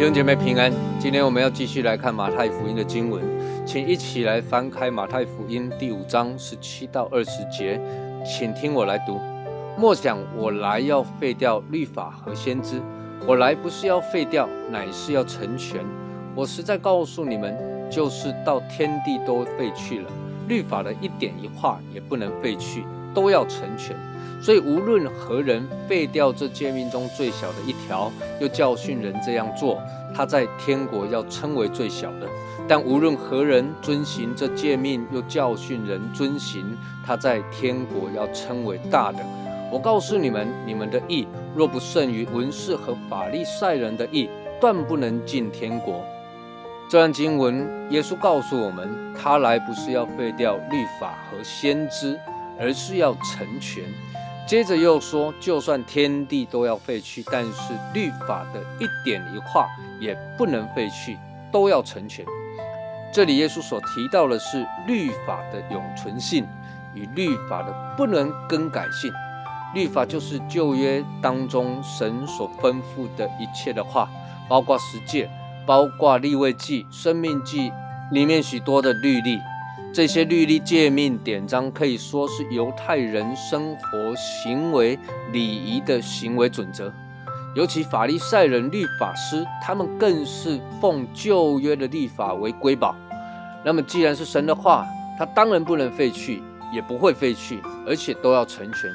弟兄姐妹平安，今天我们要继续来看马太福音的经文，请一起来翻开马太福音第五章十七到二十节，请听我来读。莫想我来要废掉律法和先知，我来不是要废掉，乃是要成全。我实在告诉你们，就是到天地都废去了，律法的一点一画也不能废去，都要成全。所以，无论何人废掉这诫命中最小的一条，又教训人这样做，他在天国要称为最小的；但无论何人遵行这诫命，又教训人遵行，他在天国要称为大的。我告诉你们，你们的义若不胜于文士和法利赛人的义，断不能进天国。这段经文，耶稣告诉我们，他来不是要废掉律法和先知，而是要成全。接着又说，就算天地都要废去，但是律法的一点一画也不能废去，都要成全。这里耶稣所提到的是律法的永存性与律法的不能更改性。律法就是旧约当中神所吩咐的一切的话，包括十诫，包括立位记、生命记里面许多的律例。这些律例、诫命、典章可以说是犹太人生活行为礼仪的行为准则。尤其法利赛人、律法师，他们更是奉旧约的律法为瑰宝。那么，既然是神的话，他当然不能废去，也不会废去，而且都要成全。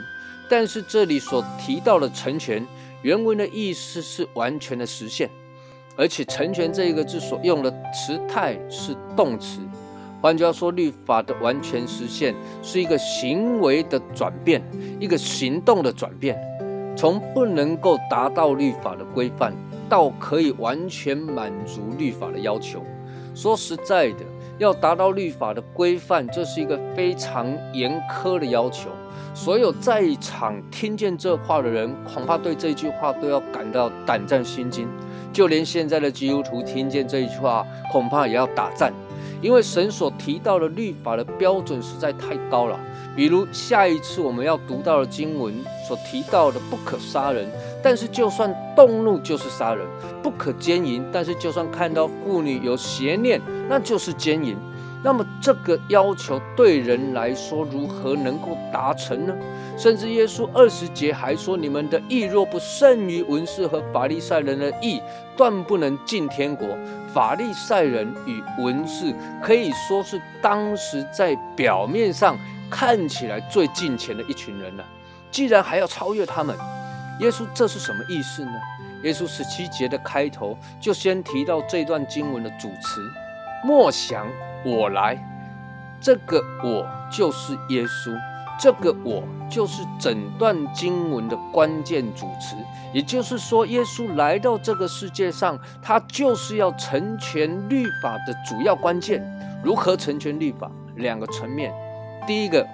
但是这里所提到的成全，原文的意思是完全的实现，而且成全这一个字所用的词态是动词。换句话说，律法的完全实现是一个行为的转变，一个行动的转变，从不能够达到律法的规范，到可以完全满足律法的要求。说实在的，要达到律法的规范，这是一个非常严苛的要求。所有在场听见这话的人，恐怕对这句话都要感到胆战心惊。就连现在的基督徒听见这一句话，恐怕也要打颤。因为神所提到的律法的标准实在太高了，比如下一次我们要读到的经文所提到的不可杀人，但是就算动怒就是杀人；不可奸淫，但是就算看到妇女有邪念，那就是奸淫。那么这个要求对人来说如何能够达成呢？甚至耶稣二十节还说：“你们的义若不胜于文士和法利赛人的义，断不能进天国。”法利赛人与文士可以说是当时在表面上看起来最近前的一群人了。既然还要超越他们，耶稣这是什么意思呢？耶稣十七节的开头就先提到这段经文的主词：“莫想。”我来，这个我就是耶稣，这个我就是整段经文的关键主词。也就是说，耶稣来到这个世界上，他就是要成全律法的主要关键。如何成全律法？两个层面。第一个，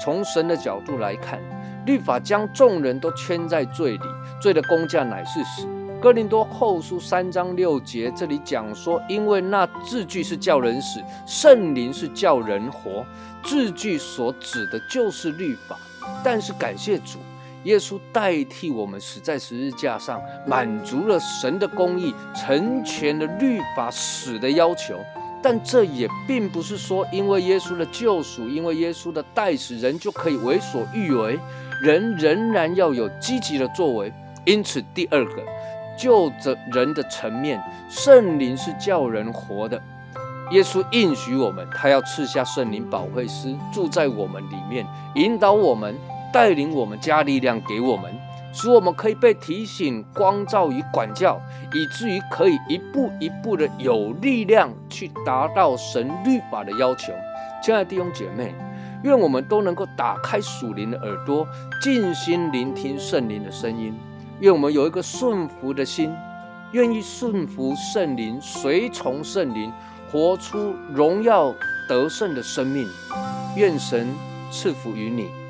从神的角度来看，律法将众人都圈在罪里，罪的工价乃是死。哥林多后书三章六节，这里讲说，因为那字句是叫人死，圣灵是叫人活。字句所指的就是律法，但是感谢主，耶稣代替我们死在十字架上，满足了神的公义，成全了律法死的要求。但这也并不是说，因为耶稣的救赎，因为耶稣的代死，人就可以为所欲为，人仍然要有积极的作为。因此，第二个。就着人的层面，圣灵是叫人活的。耶稣应许我们，他要赐下圣灵保惠师住在我们里面，引导我们，带领我们，加力量给我们，使我们可以被提醒、光照与管教，以至于可以一步一步的有力量去达到神律法的要求。亲爱的弟兄姐妹，愿我们都能够打开属灵的耳朵，静心聆听圣灵的声音。愿我们有一个顺服的心，愿意顺服圣灵，随从圣灵，活出荣耀得胜的生命。愿神赐福于你。